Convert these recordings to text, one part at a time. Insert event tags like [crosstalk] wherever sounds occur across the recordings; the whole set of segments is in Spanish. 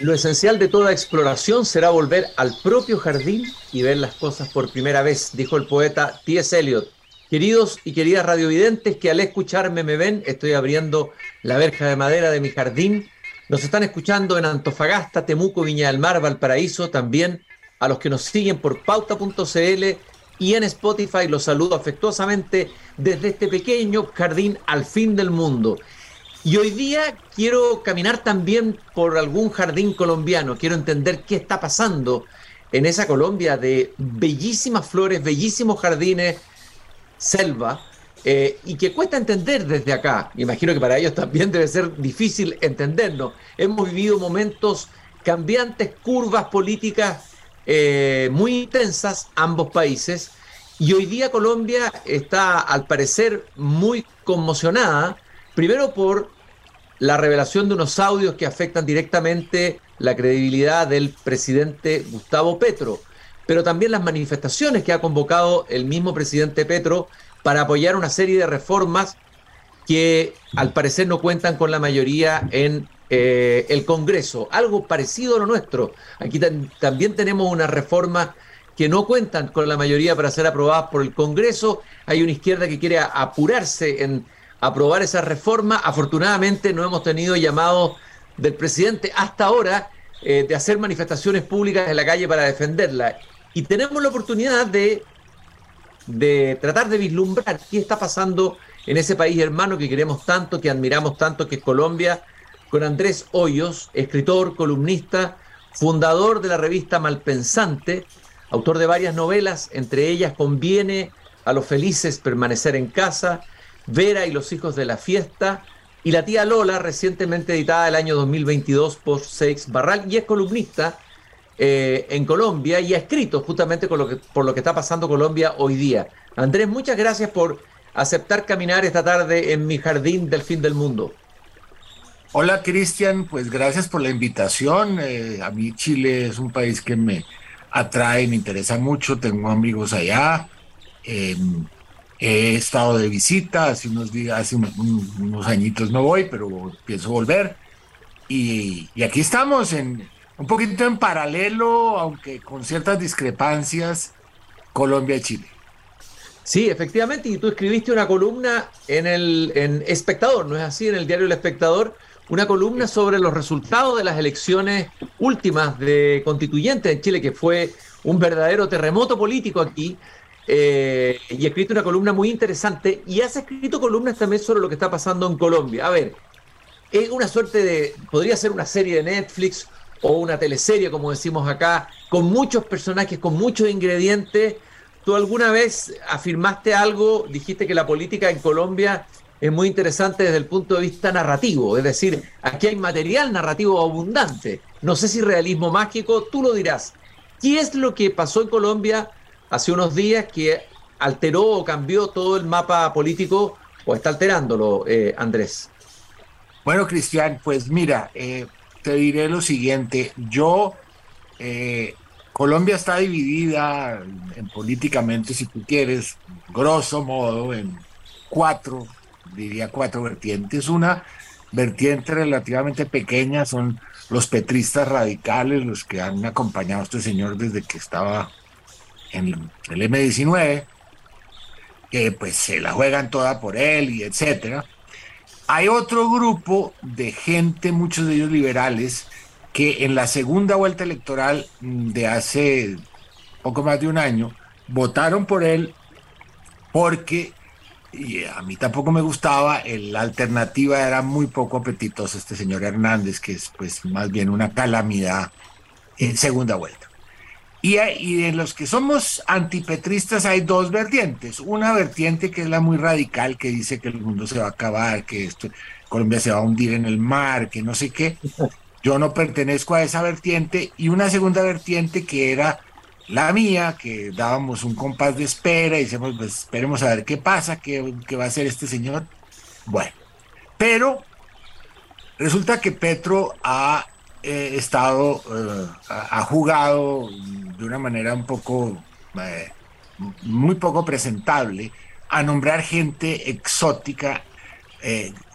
Lo esencial de toda exploración será volver al propio jardín y ver las cosas por primera vez, dijo el poeta T.S. Eliot. Queridos y queridas radiovidentes que al escucharme me ven, estoy abriendo la verja de madera de mi jardín. Nos están escuchando en Antofagasta, Temuco, Viña del Mar, Valparaíso, también a los que nos siguen por pauta.cl y en Spotify los saludo afectuosamente desde este pequeño jardín al fin del mundo. Y hoy día quiero caminar también por algún jardín colombiano, quiero entender qué está pasando en esa Colombia de bellísimas flores, bellísimos jardines, selva, eh, y que cuesta entender desde acá. Imagino que para ellos también debe ser difícil entenderlo. Hemos vivido momentos cambiantes, curvas políticas eh, muy intensas, ambos países, y hoy día Colombia está, al parecer, muy conmocionada, primero por la revelación de unos audios que afectan directamente la credibilidad del presidente Gustavo Petro, pero también las manifestaciones que ha convocado el mismo presidente Petro para apoyar una serie de reformas que al parecer no cuentan con la mayoría en eh, el Congreso, algo parecido a lo nuestro. Aquí también tenemos una reforma que no cuentan con la mayoría para ser aprobadas por el Congreso. Hay una izquierda que quiere apurarse en aprobar esa reforma. Afortunadamente no hemos tenido llamados del presidente hasta ahora eh, de hacer manifestaciones públicas en la calle para defenderla. Y tenemos la oportunidad de, de tratar de vislumbrar qué está pasando en ese país hermano que queremos tanto, que admiramos tanto, que es Colombia, con Andrés Hoyos, escritor, columnista, fundador de la revista Malpensante, autor de varias novelas, entre ellas Conviene a los felices permanecer en casa, Vera y los hijos de la fiesta, y la tía Lola, recientemente editada el año 2022 por Seix Barral, y es columnista eh, en Colombia y ha escrito justamente con lo que, por lo que está pasando Colombia hoy día. Andrés, muchas gracias por aceptar caminar esta tarde en mi jardín del fin del mundo. Hola Cristian, pues gracias por la invitación. Eh, a mí Chile es un país que me atrae, me interesa mucho, tengo amigos allá. Em, he estado de visita, hace unos días, hace unos añitos no voy, pero pienso volver. Y, y, aquí estamos, en un poquito en paralelo, aunque con ciertas discrepancias, Colombia y Chile. Sí, efectivamente, y tú escribiste una columna en el en Espectador, ¿no es así? En el diario El Espectador, una columna sobre los resultados de las elecciones últimas de constituyentes en Chile, que fue un verdadero terremoto político aquí. Eh, y he escrito una columna muy interesante y has escrito columnas también sobre lo que está pasando en Colombia. A ver, es una suerte de, podría ser una serie de Netflix o una teleserie, como decimos acá, con muchos personajes, con muchos ingredientes. ¿Tú alguna vez afirmaste algo, dijiste que la política en Colombia es muy interesante desde el punto de vista narrativo, es decir, aquí hay material narrativo abundante. No sé si realismo mágico, tú lo dirás. ¿Qué es lo que pasó en Colombia hace unos días que alteró o cambió todo el mapa político o está alterándolo, eh, Andrés? Bueno, Cristian, pues mira, eh, te diré lo siguiente. Yo, eh, Colombia está dividida en, políticamente, si tú quieres, grosso modo, en cuatro diría, cuatro vertientes. Una vertiente relativamente pequeña son los petristas radicales, los que han acompañado a este señor desde que estaba en el M19, que pues se la juegan toda por él y etcétera. Hay otro grupo de gente, muchos de ellos liberales, que en la segunda vuelta electoral de hace poco más de un año votaron por él porque y a mí tampoco me gustaba, la alternativa era muy poco apetitosa, este señor Hernández, que es pues más bien una calamidad en segunda vuelta. Y, y en los que somos antipetristas hay dos vertientes. Una vertiente que es la muy radical, que dice que el mundo se va a acabar, que esto, Colombia se va a hundir en el mar, que no sé qué. Yo no pertenezco a esa vertiente. Y una segunda vertiente que era la mía, que dábamos un compás de espera y decíamos, pues esperemos a ver qué pasa, qué, va a hacer este señor. Bueno, pero resulta que Petro ha eh, estado, eh, ha jugado de una manera un poco, eh, muy poco presentable, a nombrar gente exótica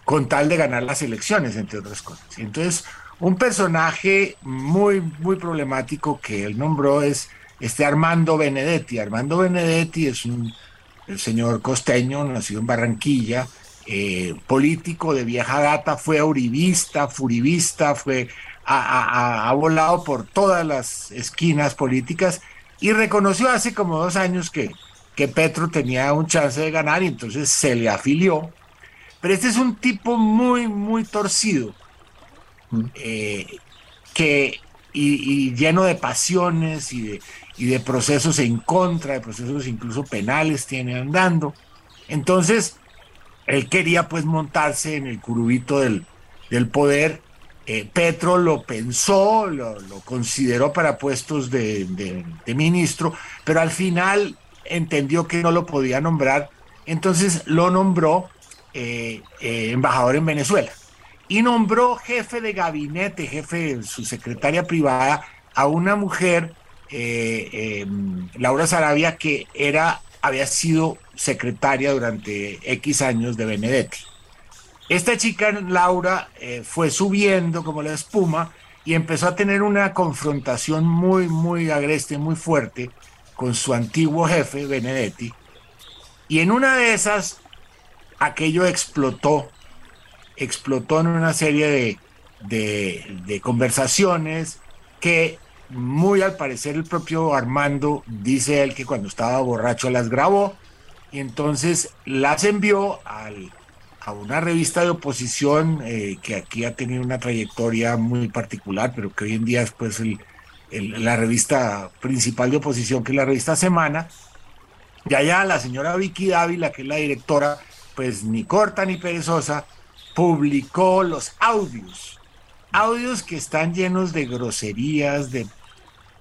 con tal de ganar las elecciones, entre otras cosas. Entonces, Un personaje muy, muy problemático que él nombró es este Armando Benedetti. Armando Benedetti es un el señor costeño, nacido en Barranquilla, eh, político de vieja data, fue uribista, furibista, fue, ha, volado por todas las esquinas políticas y reconoció hace como dos años que, que Petro tenía un chance de ganar y entonces se le afilió. Pero este es un tipo muy, muy torcido, mm. eh, que, y, lleno de pasiones y de, y de procesos en contra, de procesos incluso penales tiene andando. Entonces, él quería pues montarse en el curubito del, del poder. Eh, Petro lo pensó, lo, consideró para puestos de, ministro, pero al final entendió que no lo podía nombrar, entonces lo nombró eh, eh, embajador en Venezuela y nombró jefe de gabinete, jefe de su secretaria privada, a una mujer eh, em, Laura Sarabia, que era, había sido secretaria durante X años de Benedetti. Esta chica, Laura, eh, fue subiendo como la espuma y empezó a tener una confrontación muy, muy agreste, muy fuerte con su antiguo jefe, Benedetti. Y en una de esas, aquello explotó, explotó en una serie de, de, de conversaciones que muy al parecer el propio Armando dice él que cuando estaba borracho las grabó y entonces las envió al, a una revista de oposición eh, que aquí ha tenido una trayectoria muy particular, pero que hoy en día es pues el, la revista principal de oposición, que es la revista Semana. Y allá la señora Vicky Dávila, que es la directora, pues ni corta ni perezosa, publicó los audios audios que están llenos de groserías, de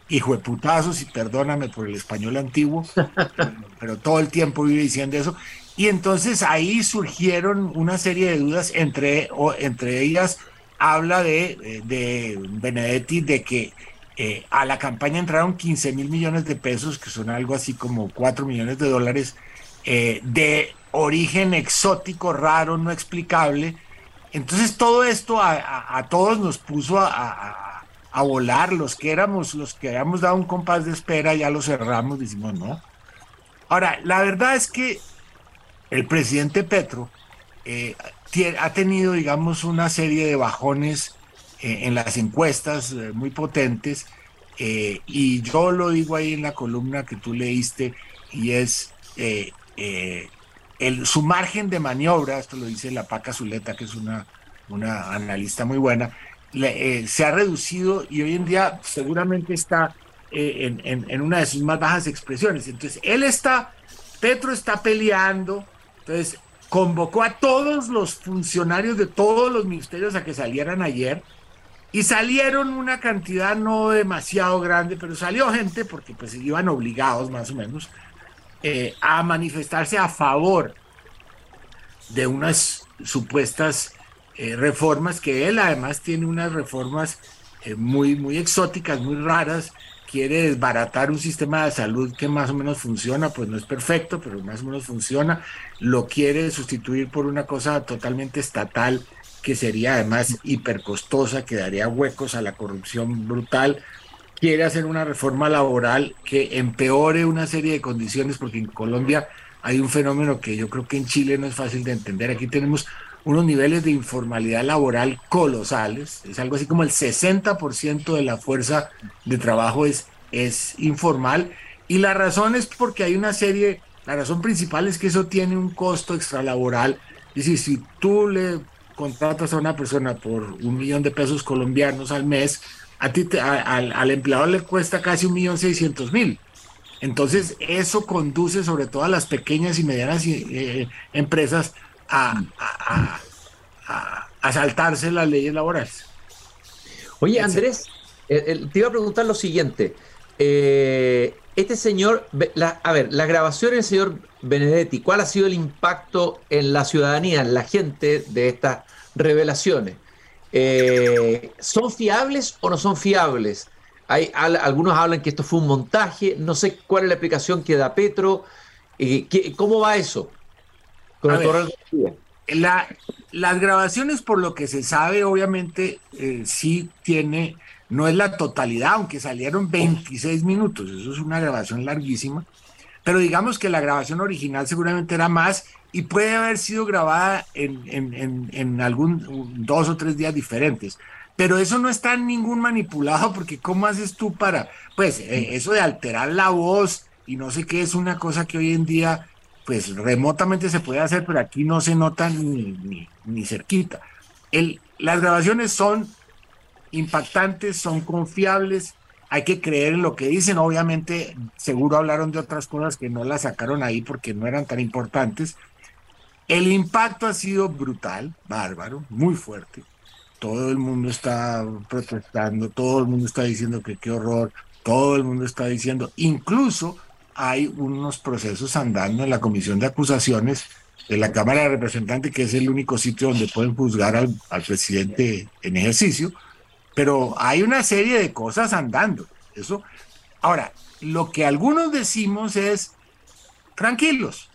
hijueputazos, y perdóname por el español antiguo, [laughs] pero todo el tiempo vive diciendo eso. Y entonces ahí surgieron una serie de dudas, entre, o, entre ellas habla de, de Benedetti de que eh, a la campaña entraron 15 mil millones de pesos, que son algo así como 4 millones de dólares, eh, de origen exótico, raro, no explicable, entonces todo esto a, todos nos puso a, volar, los que éramos, los que habíamos dado un compás de espera, ya lo cerramos, decimos no. Ahora, la verdad es que el presidente Petro eh, ha tenido, digamos, una serie de bajones eh, en las encuestas eh, muy potentes, y yo lo digo ahí en la columna que tú leíste, y es su margen de maniobra, esto lo dice la Paca Zuleta, que es una, analista muy buena, eh, se ha reducido y hoy en día seguramente está eh, en, una de sus más bajas expresiones. Entonces, él está, Petro está peleando, entonces convocó a todos los funcionarios de todos los ministerios a que salieran ayer y salieron una cantidad no demasiado grande, pero salió gente porque pues iban obligados más o menos eh, a manifestarse a favor de unas supuestas eh, reformas, que él además tiene unas reformas eh, muy, muy exóticas, muy raras, quiere desbaratar un sistema de salud que más o menos funciona, pues no es perfecto, pero más o menos funciona, lo quiere sustituir por una cosa totalmente estatal que sería además hipercostosa, que daría huecos a la corrupción brutal, quiere hacer una reforma laboral que empeore una serie de condiciones, porque en Colombia hay un fenómeno que yo creo que en Chile no es fácil de entender. Aquí tenemos unos niveles de informalidad laboral colosales, es algo así como el 60% de la fuerza de trabajo es, es informal, y la razón es porque hay una serie, la razón principal es que eso tiene un costo extralaboral, es decir, si tú le contratas a una persona por un millón de pesos colombianos al mes, a ti al, empleador le cuesta casi un millón seiscientos mil. Entonces, eso conduce sobre todo a las pequeñas y medianas eh, empresas a, a, saltarse las leyes laborales. Oye, Andrés, te iba a preguntar lo siguiente. Eh, este señor, a ver, la grabación del señor Benedetti, ¿cuál ha sido el impacto en la ciudadanía, en la gente de estas revelaciones? Eh, ¿Son fiables o no son fiables? Hay, algunos hablan que esto fue un montaje, no sé cuál es la explicación que da Petro. Eh, ¿Cómo va eso? Con la, las grabaciones, por lo que se sabe, obviamente eh, sí tiene, no es la totalidad, aunque salieron 26 minutos, eso es una grabación larguísima, pero digamos que la grabación original seguramente era más y puede haber sido grabada en, en, en, algún dos o tres días diferentes. Pero eso no está ningún manipulado, porque ¿cómo haces tú para, pues, eh, eso de alterar la voz y no sé qué es una cosa que hoy en día pues remotamente se puede hacer, pero aquí no se nota ni, ni, cerquita. El, las grabaciones son impactantes, son confiables, hay que creer en lo que dicen. Obviamente, seguro hablaron de otras cosas que no las sacaron ahí porque no eran tan importantes. El impacto ha sido brutal, bárbaro, muy fuerte. Todo el mundo está protestando, todo el mundo está diciendo que qué horror, todo el mundo está diciendo, incluso hay unos procesos andando en la Comisión de Acusaciones de la Cámara de Representantes, que es el único sitio donde pueden juzgar al, presidente en ejercicio, pero hay una serie de cosas andando. Eso. Ahora, lo que algunos decimos es, tranquilos,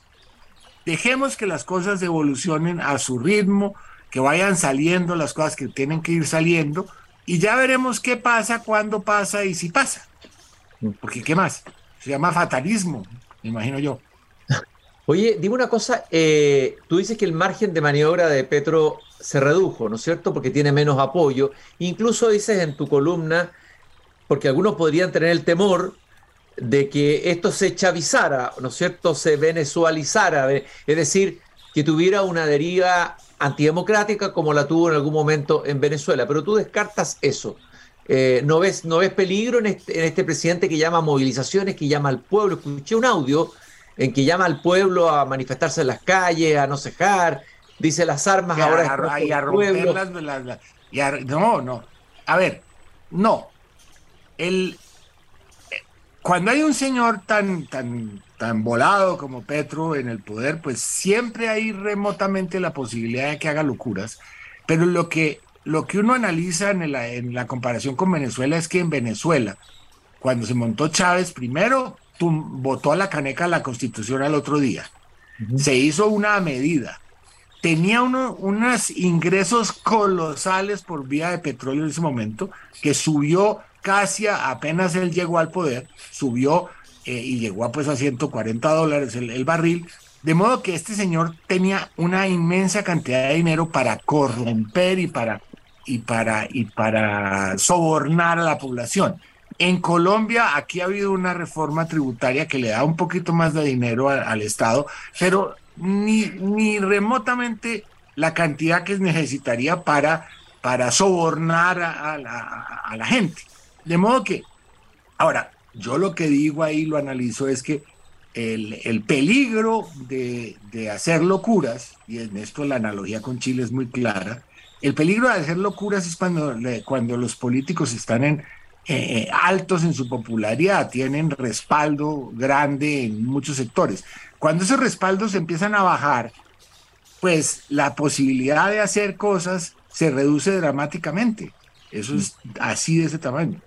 dejemos que las cosas evolucionen a su ritmo, que vayan saliendo las cosas que tienen que ir saliendo, y ya veremos qué pasa, cuándo pasa y si pasa. Porque, ¿qué más? Se llama fatalismo, me imagino yo. Oye, dime una cosa, eh, tú dices que el margen de maniobra de Petro se redujo, ¿no es cierto? Porque tiene menos apoyo. Incluso dices en tu columna, porque algunos podrían tener el temor de que esto se chavizara, ¿no es cierto? Se venezualizara, es decir, que tuviera una deriva antidemocrática como la tuvo en algún momento en Venezuela. Pero tú descartas eso. Eh, ¿no, ves, ¿No ves peligro este, en este, presidente que llama a movilizaciones, que llama al pueblo? Escuché un audio en que llama al pueblo a manifestarse en las calles, a no cejar, dice las armas ahora a, y a no, no. A ver, no. El, cuando hay un señor tan, tan, tan volado como Petro en el poder, pues siempre hay remotamente la posibilidad de que haga locuras. Pero lo que lo que uno analiza en la, comparación con Venezuela es que en Venezuela, cuando se montó Chávez, primero votó a la caneca la constitución al otro día. Se hizo una medida. Tenía unos ingresos colosales por vía de petróleo en ese momento, que subió casi apenas él llegó al poder, subió eh, y llegó a, pues, a 140 dólares el barril, de modo que este señor tenía una inmensa cantidad de dinero para corromper y para y para, y para sobornar a la población. En Colombia, aquí ha habido una reforma tributaria que le da un poquito más de dinero al Estado, pero ni, ni remotamente la cantidad que necesitaría para, para sobornar a, la, gente. De modo que, ahora, yo lo que digo ahí, lo analizo, es que el, el peligro de, de, hacer locuras, y en esto la analogía con Chile es muy clara, el peligro de hacer locuras es cuando, cuando los políticos están en, eh, altos en su popularidad, tienen respaldo grande en muchos sectores. Cuando esos respaldos empiezan a bajar, pues la posibilidad de hacer cosas se reduce dramáticamente. Eso es así de ese tamaño.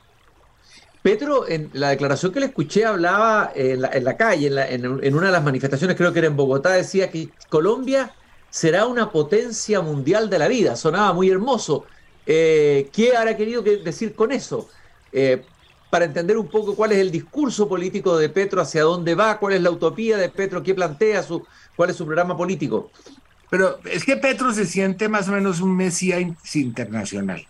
Pedro, en la declaración que le escuché hablaba en la, calle, en, en, una de las manifestaciones, creo que era en Bogotá, decía que Colombia será una potencia mundial de la vida. Sonaba muy hermoso. Eh, ¿Qué habrá querido decir con eso? Eh, para entender un poco cuál es el discurso político de Petro, hacia dónde va, cuál es la utopía de Petro, qué plantea, su, cuál es su programa político. Pero es que Petro se siente más o menos un mesías internacional.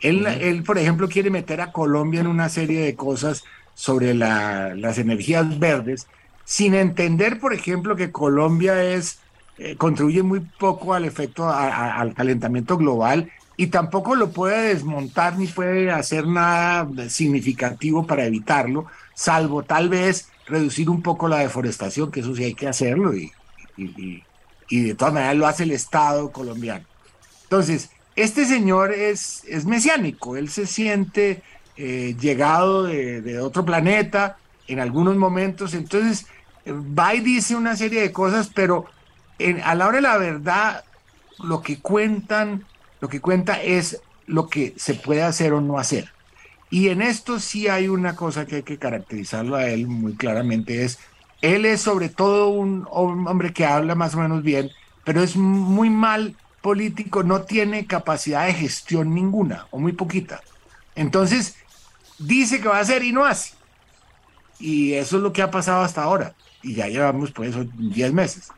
Él, él, por ejemplo, quiere meter a Colombia en una serie de cosas sobre las energías verdes, sin entender, por ejemplo, que Colombia es eh, contribuye muy poco al efecto, al calentamiento global y tampoco lo puede desmontar ni puede hacer nada significativo para evitarlo, salvo tal vez reducir un poco la deforestación, que eso sí hay que hacerlo y, y, de todas maneras lo hace el Estado colombiano. Entonces, este señor es, es mesiánico, él se siente eh, llegado de, de, otro planeta en algunos momentos, entonces va y dice una serie de cosas, pero a la hora de la verdad, lo que cuentan, lo que cuenta es lo que se puede hacer o no hacer. Y en esto sí hay una cosa que hay que caracterizarlo a él muy claramente, es, él es sobre todo un hombre que habla más o menos bien, pero es muy mal político, no tiene capacidad de gestión ninguna o muy poquita. Entonces, dice que va a hacer y no hace. Y eso es lo que ha pasado hasta ahora. Y ya llevamos pues 10 meses.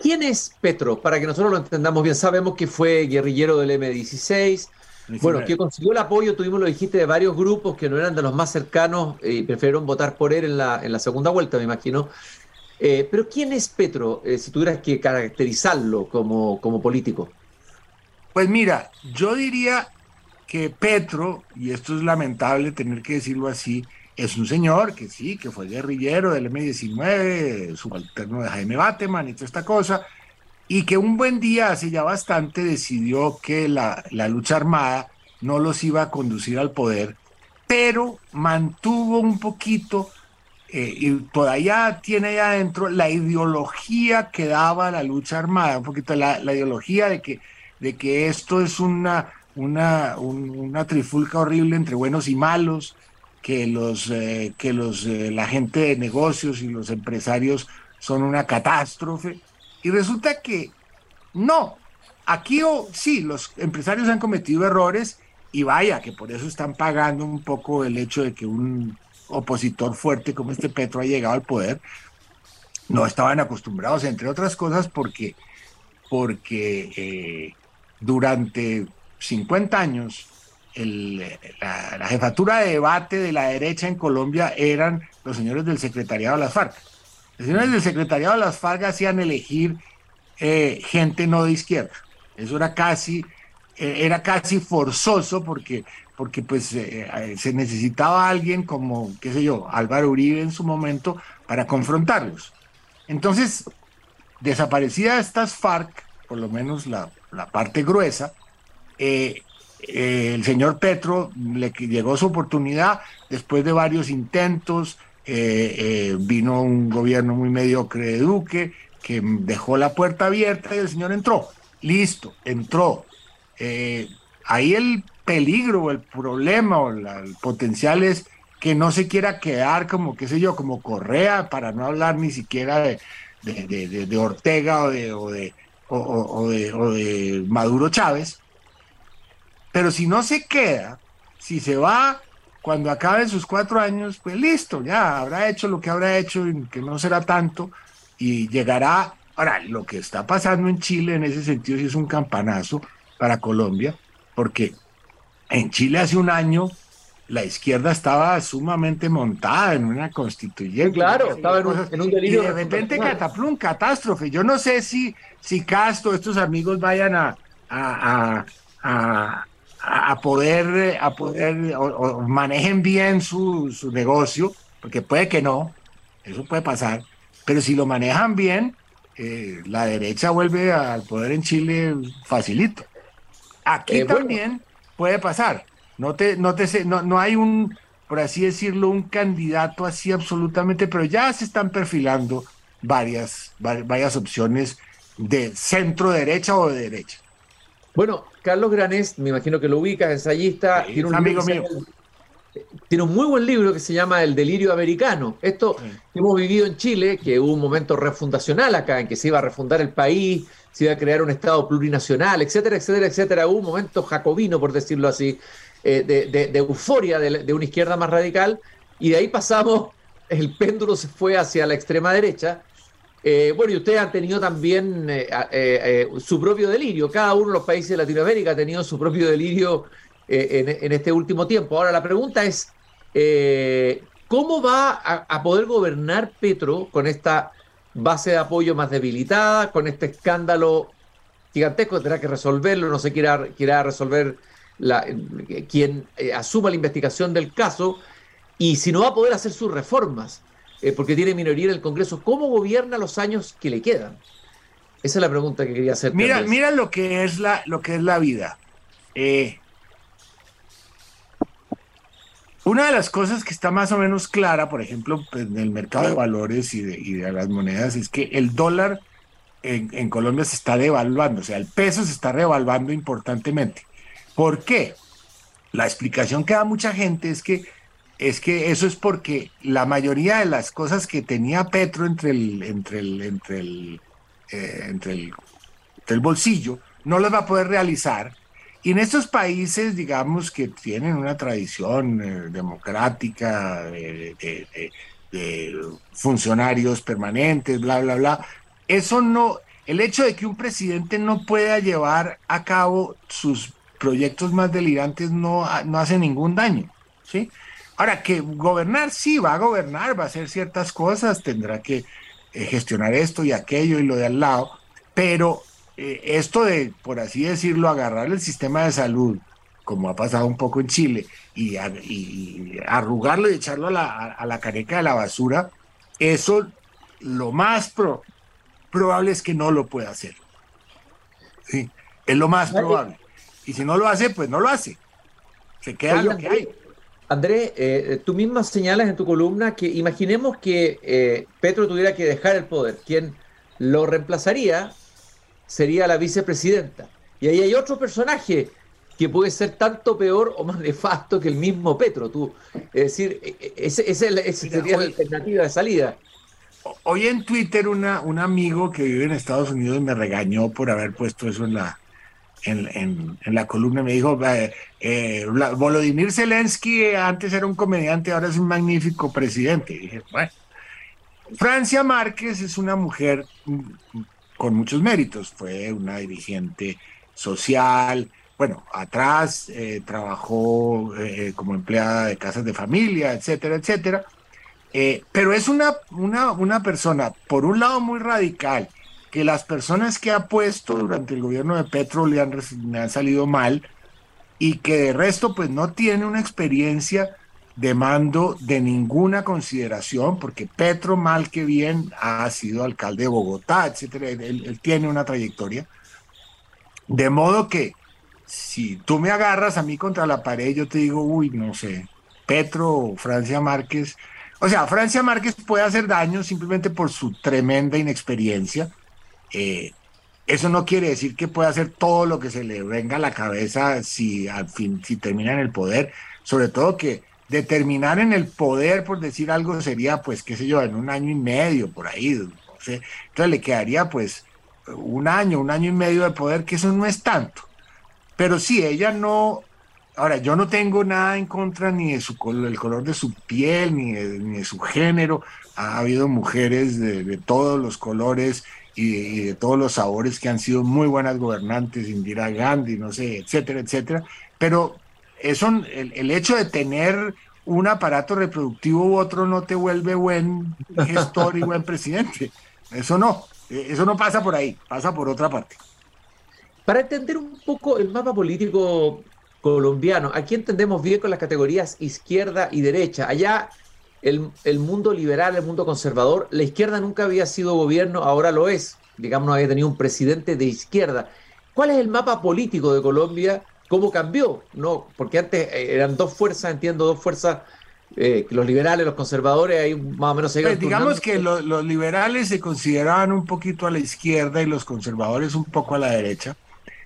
¿Quién es Petro? Para que nosotros lo entendamos bien, sabemos que fue guerrillero del M16, bueno, que consiguió el apoyo, tuvimos, lo dijiste, de varios grupos que no eran de los más cercanos y prefirieron votar por él en la, en la segunda vuelta, me imagino. Eh, pero ¿quién es Petro, eh, si tuvieras que caracterizarlo como, como político? Pues mira, yo diría que Petro, y esto es lamentable tener que decirlo así, es un señor que sí, que fue guerrillero del M-19, subalterno de Jaime Bateman y toda esta cosa, y que un buen día, hace ya bastante, decidió que la, lucha armada no los iba a conducir al poder, pero mantuvo un poquito eh, y todavía tiene ahí adentro la ideología que daba la lucha armada, un poquito la, ideología de que, de que esto es una, una, una trifulca horrible entre buenos y malos, que los, eh, que los, eh, la gente de negocios y los empresarios son una catástrofe. Y resulta que no. Aquí oh, sí, los empresarios han cometido errores y vaya, que por eso están pagando un poco el hecho de que un opositor fuerte como este Petro ha llegado al poder. No estaban acostumbrados, entre otras cosas, porque, porque eh, durante 50 años la, la, jefatura de debate de la derecha en Colombia eran los señores del secretariado de las FARC. Los señores del secretariado de las FARC hacían elegir eh, gente no de izquierda. Eso era casi, eh, era casi forzoso porque, porque pues eh, se necesitaba alguien como, qué sé yo, Álvaro Uribe en su momento para confrontarlos. Entonces, desaparecida estas FARC, por lo menos la, parte gruesa, el señor Petro le llegó su oportunidad después de varios intentos, eh, eh, vino un gobierno muy mediocre de Duque que dejó la puerta abierta y el señor entró. Listo, entró. Eh, ahí el peligro, el problema o el potencial es que no se quiera quedar como, qué sé yo, como Correa, para no hablar ni siquiera de, de, Ortega o de, o de, o de Maduro Chávez. Pero si no se queda, si se va cuando acaben sus cuatro años, pues listo, ya habrá hecho lo que habrá hecho, y que no será tanto, y llegará. Ahora, lo que está pasando en Chile en ese sentido sí es un campanazo para Colombia, porque en Chile hace un año la izquierda estaba sumamente montada en una constituyente. claro, estaba en un, delirio. Y de repente cataplum, catástrofe. Yo no sé si, si Castro, estos amigos vayan a, a, a a poder, a poder o, manejen bien su, su, negocio, porque puede que no, eso puede pasar, pero si lo manejan bien, eh, la derecha vuelve al poder en Chile facilito. Aquí eh, también puede pasar. No, te, no, te, no, no hay un, por así decirlo, un candidato así absolutamente, pero ya se están perfilando varias, varias opciones de centro derecha o de derecha. Bueno, Carlos Granés, me imagino que lo ubicas, ensayista, tiene un amigo mío. tiene un muy buen libro que se llama El delirio americano. Esto hemos vivido en Chile, que hubo un momento refundacional acá, en que se iba a refundar el país, se iba a crear un Estado plurinacional, etcétera, etcétera, etcétera. Hubo un momento jacobino, por decirlo así, eh, de, euforia de, una izquierda más radical, y de ahí pasamos, el péndulo se fue hacia la extrema derecha, eh, bueno, y ustedes han tenido también eh, eh, su propio delirio. Cada uno de los países de Latinoamérica ha tenido su propio delirio en, este último tiempo. Ahora, la pregunta es, ¿cómo va a, poder gobernar Petro con esta base de apoyo más debilitada, con este escándalo gigantesco? Tendrá que resolverlo, no se quiera, quiera resolver la, quien asuma la investigación del caso, y si no va a poder hacer sus reformas. Eh, porque tiene minoría en el Congreso, ¿cómo gobierna los años que le quedan? Esa es la pregunta que quería hacer. Mira, mira lo que es la, lo que es la vida. Eh, una de las cosas que está más o menos clara, por ejemplo, pues, en el mercado de valores y de, las monedas, es que el dólar en, en, Colombia se está devaluando, o sea, el peso se está revaluando importantemente. ¿Por qué? La explicación que da mucha gente es que es que eso es porque la mayoría de las cosas que tenía Petro entre el, entre el, entre el, eh, entre el del bolsillo, no las va a poder realizar. Y en estos países, digamos, que tienen una tradición eh, democrática de, funcionarios permanentes, bla, bla, bla, eso no, el hecho de que un presidente no pueda llevar a cabo sus proyectos más delirantes no, no hace ningún daño, ¿sí? Ahora, que gobernar, sí, va a gobernar, va a hacer ciertas cosas, tendrá que eh, gestionar esto y aquello y lo de al lado, pero eh, esto de, por así decirlo, agarrar el sistema de salud, como ha pasado un poco en Chile, y, arrugarlo y echarlo a la, a la, careca de la basura, eso lo más probable es que no lo pueda hacer. Sí, es lo más probable. Y si no lo hace, pues no lo hace. Se queda lo que hay. Andrés, eh, tú misma señalas en tu columna que imaginemos que eh, Petro tuviera que dejar el poder. Quien lo reemplazaría sería la vicepresidenta. Y ahí hay otro personaje que puede ser tanto peor o más nefasto que el mismo Petro. Tú, es decir, e, e, ese, sería la alternativa de salida. Hoy en Twitter una, un amigo que vive en Estados Unidos me regañó por haber puesto eso en la, en, la columna, me dijo, eh, eh, Volodymyr Zelensky antes era un comediante, ahora es un magnífico presidente. dije, bueno, Francia Márquez es una mujer con muchos méritos, fue una dirigente social, bueno, atrás eh, trabajó como empleada de casas de familia, etcétera, etcétera. pero es una, una, una persona, por un lado, muy radical, que las personas que ha puesto durante el gobierno de Petro le han, han salido mal y que de resto pues no tiene una experiencia de mando de ninguna consideración, porque Petro, mal que bien, ha sido alcalde de Bogotá, etcétera, él, tiene una trayectoria. De modo que si tú me agarras a mí contra la pared, yo te digo, uy, no sé, Petro o Francia Márquez. O sea, Francia Márquez puede hacer daño simplemente por su tremenda inexperiencia, eh, eso no quiere decir que pueda hacer todo lo que se le venga a la cabeza si al fin, si termina en el poder, sobre todo que determinar en el poder, por decir algo, sería, pues, qué sé yo, en un año y medio, por ahí, no sé. Entonces le quedaría, pues, un año, un año y medio de poder, que eso no es tanto. Pero sí, ella no, ahora, yo no tengo nada en contra ni de su el color de su piel, ni de, ni de su género. Ha habido mujeres de todos los colores y de, todos los sabores que han sido muy buenas gobernantes, Indira Gandhi, no sé, etcétera, etcétera. Pero eso, el, el hecho de tener un aparato reproductivo u otro no te vuelve buen gestor y buen presidente. Eso no, eso no pasa por ahí, pasa por otra parte. Para entender un poco el mapa político colombiano, aquí entendemos bien con las categorías izquierda y derecha. Allá el, mundo liberal, el mundo conservador, la izquierda nunca había sido gobierno, ahora lo es. Digamos, no había tenido un presidente de izquierda. ¿Cuál es el mapa político de Colombia? ¿Cómo cambió? No, porque antes eh, eran dos fuerzas, entiendo, dos fuerzas, eh, los liberales, los conservadores, ahí más o menos se pues Digamos que los liberales se consideraban un poquito a la izquierda y los conservadores un poco a la derecha.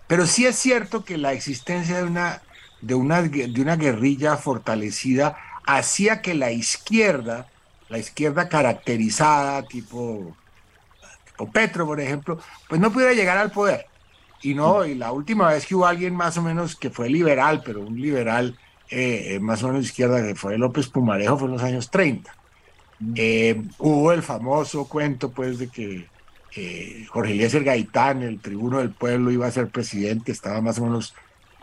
Pero sí es cierto que la existencia de una, de una, de una guerrilla fortalecida hacía que la izquierda, la izquierda caracterizada, tipo, Petro, por ejemplo, pues no pudiera llegar al poder. Y no, y la última vez que hubo alguien más o menos que fue liberal, pero un liberal eh, más o menos izquierda, que fue López Pumarejo, fue en los años 30. Eh, hubo el famoso cuento, pues, de que eh, Jorge Eliezer Gaitán, el tribuno del pueblo, iba a ser presidente, estaba más o menos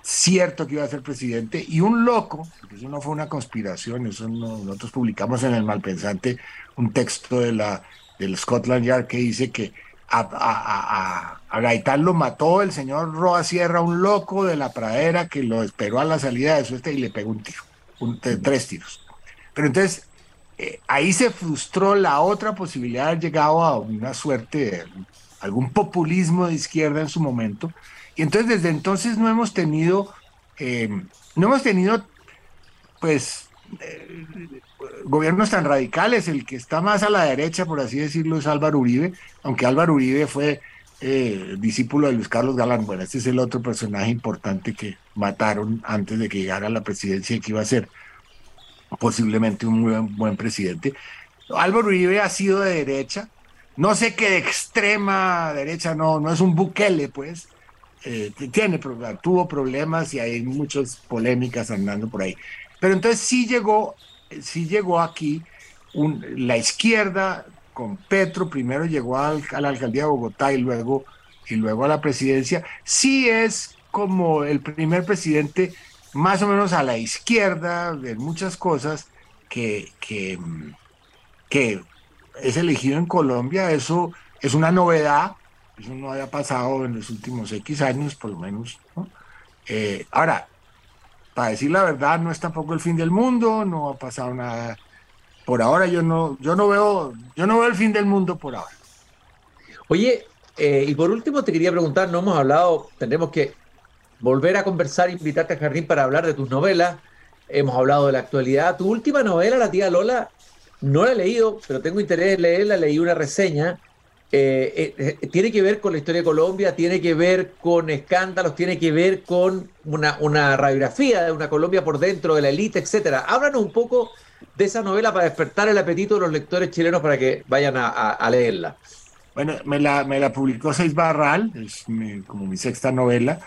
cierto que iba a ser presidente, y un loco, porque eso no fue una conspiración, eso nosotros publicamos en el Malpensante un texto de la, del Scotland Yard que dice que a, Gaitán lo mató el señor Roa Sierra, un loco de la pradera que lo esperó a la salida de su este y le pegó un tiro, tres tiros. Pero entonces eh, ahí se frustró la otra posibilidad de llegado a una suerte algún populismo de izquierda en su momento, y entonces desde entonces no hemos tenido, eh, no hemos tenido, pues, eh, gobiernos tan radicales. El que está más a la derecha, por así decirlo, es Álvaro Uribe, aunque Álvaro Uribe fue eh, discípulo de Luis Carlos Galán. Bueno, este es el otro personaje importante que mataron antes de que llegara a la presidencia y que iba a ser posiblemente un muy buen presidente. Álvaro Uribe ha sido de derecha, no sé qué de extrema derecha, no, no es un buquele, pues, eh, tiene, tuvo problemas y hay muchas polémicas andando por ahí. Pero entonces sí llegó, sí llegó aquí la izquierda con Petro, primero llegó a la alcaldía de Bogotá y luego, y luego a la presidencia, sí es como el primer presidente más o menos a la izquierda de muchas cosas que, que es elegido en Colombia. Eso es una novedad, eso no había pasado en los últimos X años, por lo menos. Eh, ahora, para decir la verdad, no es tampoco el fin del mundo, no ha pasado nada. Por ahora yo no, yo no veo, yo no veo el fin del mundo por ahora. Oye, eh, y por último te quería preguntar, no hemos hablado, tendremos que volver a conversar, invitarte a Jardín para hablar de tus novelas. Hemos hablado de la actualidad. Tu última novela, La tía Lola, no la he leído, pero tengo interés en leerla, leí una reseña. Eh, eh, tiene que ver con la historia de Colombia, tiene que ver con escándalos, tiene que ver con una, radiografía de una Colombia por dentro de la élite, etcétera. Háblanos un poco de esa novela para despertar el apetito de los lectores chilenos para que vayan a, leerla. Bueno, me la, me la publicó Seis Barral, es como mi sexta novela.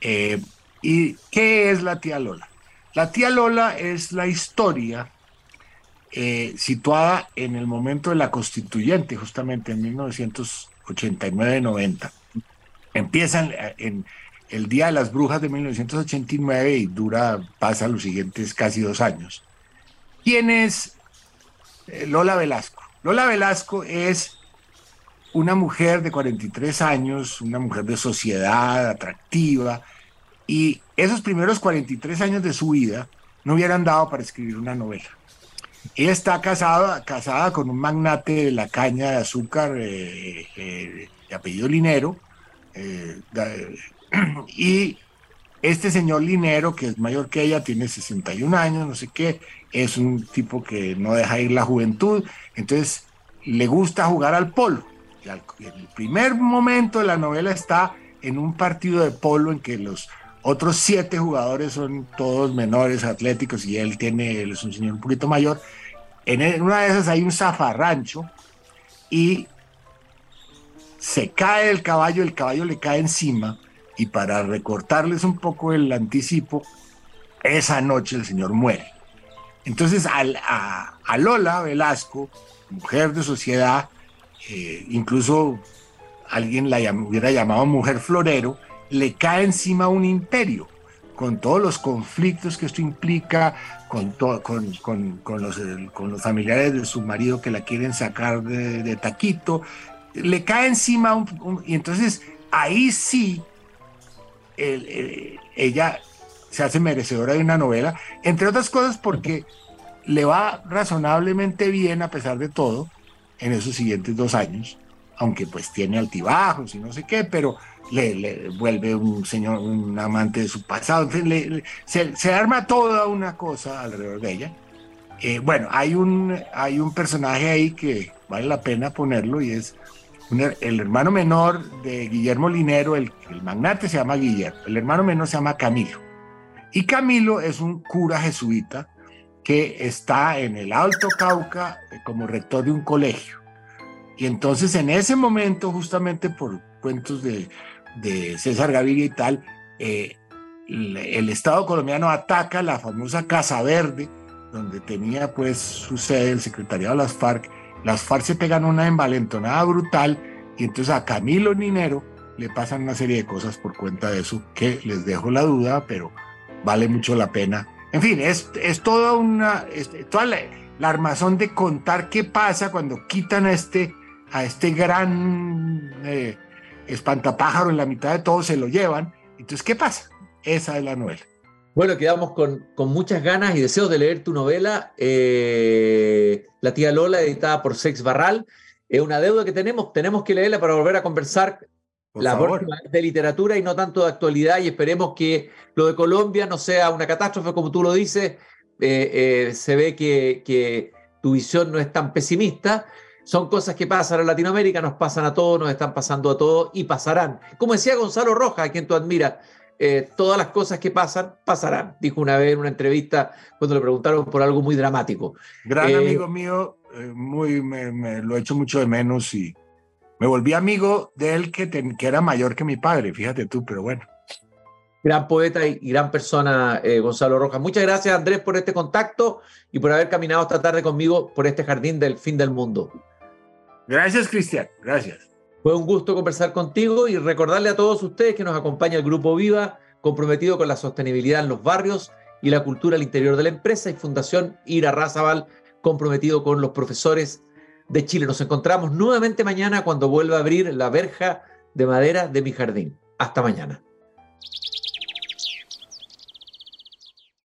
Eh, ¿Y qué es la tía Lola? La tía Lola es la historia eh, situada en el momento de la constituyente, justamente en 1989-90. Empieza en, el Día de las Brujas de 1989 y dura, pasa los siguientes casi dos años. ¿Quién es eh, Lola Velasco? Lola Velasco es una mujer de 43 años, una mujer de sociedad, atractiva, y esos primeros 43 años de su vida no hubieran dado para escribir una novela. Ella está casada, casada con un magnate de la caña de azúcar eh, eh, de apellido Linero. Eh, [clears throat] y este señor Linero, que es mayor que ella, tiene 61 años, no sé qué, es un tipo que no deja ir la juventud, entonces le gusta jugar al polo. el primer momento de la novela está en un partido de polo en que los otros siete jugadores son todos menores, atléticos, y él tiene, él es un señor un poquito mayor. En una de esas hay un zafarrancho y se cae el caballo, el caballo le cae encima y para recortarles un poco el anticipo, esa noche el señor muere. Entonces a, Lola Velasco, mujer de sociedad, eh, incluso alguien la hubiera llamado mujer florero, le cae encima un imperio, con todos los conflictos que esto implica, con, con, los, con los familiares de su marido que la quieren sacar de, taquito, le cae encima un, y entonces ahí sí ella se hace merecedora de una novela, entre otras cosas porque le va razonablemente bien a pesar de todo en esos siguientes dos años, aunque pues tiene altibajos y no sé qué, pero le, vuelve un señor, un amante de su pasado, se, arma toda una cosa alrededor de ella. Eh, bueno, hay un, hay un personaje ahí que vale la pena ponerlo y es el hermano menor de Guillermo Linero, el, el magnate se llama Guillermo, el hermano menor se llama Camilo. Y Camilo es un cura jesuita que está en el Alto Cauca como rector de un colegio. Y entonces en ese momento, justamente por cuentos de, de César Gaviria y tal, eh, el, Estado colombiano ataca la famosa Casa Verde, donde tenía pues su sede el secretariado de las FARC. Las FARC se pegan una envalentonada brutal y entonces a Camilo Ninero le pasan una serie de cosas por cuenta de eso que les dejo la duda, pero vale mucho la pena. En fin, es, es toda una, toda la, armazón de contar qué pasa cuando quitan a este, a este gran eh, espantapájaro en la mitad de todo, se lo llevan. Entonces, ¿qué pasa? Esa es la novela. Bueno, quedamos con, muchas ganas y deseos de leer tu novela, eh, La tía Lola, editada por Sex Barral. Es una deuda que tenemos, tenemos que leerla para volver a conversar la próxima de literatura y no tanto de actualidad y esperemos que lo de Colombia no sea una catástrofe como tú lo dices. Eh, eh, se ve que, que tu visión no es tan pesimista son cosas que pasan en Latinoamérica, nos pasan a todos, nos están pasando a todos y pasarán. Como decía Gonzalo Rojas, a quien tú admiras, eh, todas las cosas que pasan, pasarán, dijo una vez en una entrevista cuando le preguntaron por algo muy dramático. Gran eh, amigo mío, eh, muy, me, lo he hecho mucho de menos y Me volví amigo de él que, que era mayor que mi padre, fíjate tú, pero bueno. Gran poeta y, gran persona, eh, Gonzalo Rojas. Muchas gracias, Andrés, por este contacto y por haber caminado esta tarde conmigo por este jardín del fin del mundo. Gracias, Cristian. Gracias. Fue un gusto conversar contigo y recordarle a todos ustedes que nos acompaña el Grupo Viva, comprometido con la sostenibilidad en los barrios y la cultura al interior de la empresa, y Fundación Ira Razabal, comprometido con los profesores de Chile. Nos encontramos nuevamente mañana cuando vuelva a abrir la verja de madera de mi jardín. Hasta mañana.